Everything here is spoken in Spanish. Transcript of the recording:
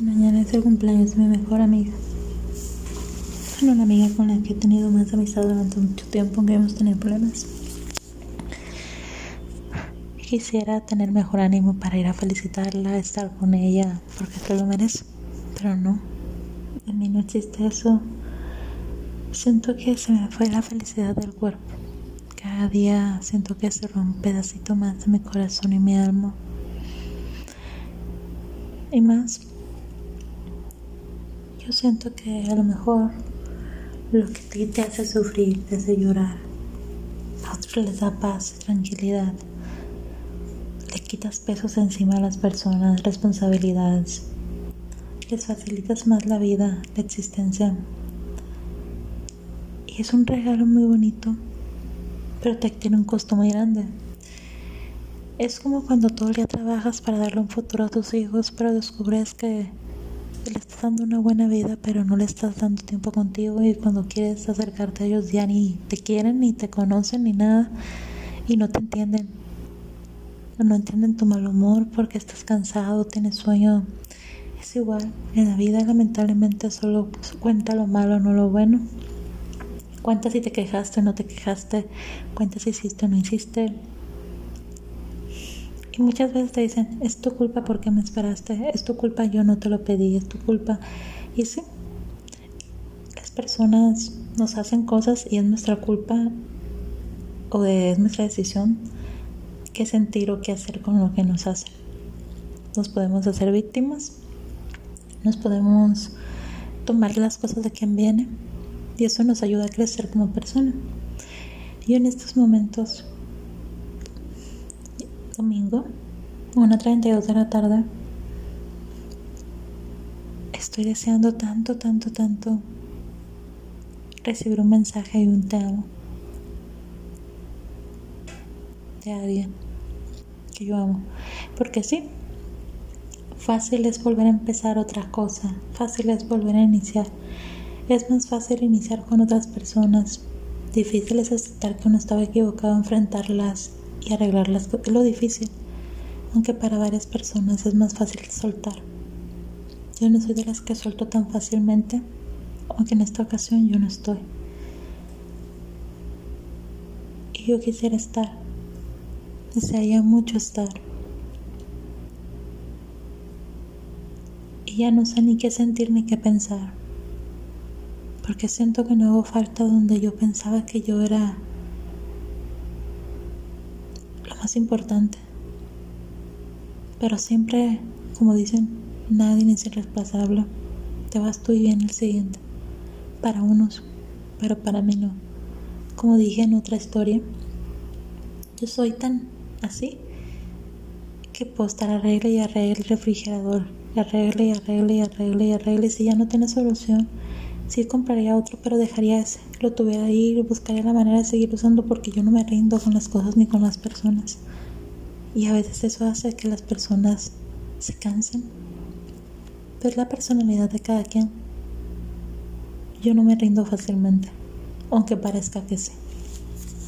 Mañana es el cumpleaños de mi mejor amiga. Bueno, una amiga con la que he tenido más amistad durante mucho tiempo, aunque hemos tenido problemas. Quisiera tener mejor ánimo para ir a felicitarla, estar con ella, porque se lo merece. Pero no, en mí no existe eso. Siento que se me fue la felicidad del cuerpo. Cada día siento que se un pedacito más de mi corazón y mi alma. Y más yo siento que a lo mejor lo que a ti te hace sufrir, te hace llorar, a otros les da paz, tranquilidad. Le quitas pesos encima a las personas, responsabilidades. Les facilitas más la vida, la existencia. Y es un regalo muy bonito, pero te tiene un costo muy grande. Es como cuando todo el día trabajas para darle un futuro a tus hijos, pero descubres que le estás dando una buena vida, pero no le estás dando tiempo contigo y cuando quieres acercarte a ellos ya ni te quieren, ni te conocen, ni nada y no te entienden. No entienden tu mal humor porque estás cansado, tienes sueño. Es igual, en la vida lamentablemente solo cuenta lo malo, no lo bueno. Cuenta si te quejaste no te quejaste, cuenta si hiciste o no hiciste, y muchas veces te dicen, es tu culpa porque me esperaste, es tu culpa, yo no te lo pedí, es tu culpa. Y sí, las personas nos hacen cosas y es nuestra culpa o es nuestra decisión qué sentir o qué hacer con lo que nos hacen. Nos podemos hacer víctimas, nos podemos tomar las cosas de quien viene y eso nos ayuda a crecer como persona. Y en estos momentos domingo, 1.32 de la tarde. Estoy deseando tanto, tanto, tanto recibir un mensaje y un te amo de alguien que yo amo. Porque sí, fácil es volver a empezar otra cosa, fácil es volver a iniciar. Es más fácil iniciar con otras personas. Difícil es aceptar que uno estaba equivocado, enfrentarlas y arreglarlas es lo difícil, aunque para varias personas es más fácil soltar. Yo no soy de las que suelto tan fácilmente, aunque en esta ocasión yo no estoy. Y yo quisiera estar, desearía mucho estar. Y ya no sé ni qué sentir ni qué pensar, porque siento que no hago falta donde yo pensaba que yo era más importante. Pero siempre, como dicen, nadie es irreemplazable. Te vas tú y viene el siguiente. Para unos, pero para mí no. Como dije en otra historia, yo soy tan así que puedo estar arregle y arregle el refrigerador, arregle y arregle y arregle y arregle. Si ya no tiene solución, sí compraría otro, pero dejaría ese. Lo tuviera ahí y buscaría la manera de seguir usando porque yo no me rindo con las cosas ni con las personas. Y a veces eso hace que las personas se cansen. Pero es la personalidad de cada quien. Yo no me rindo fácilmente, aunque parezca que sí.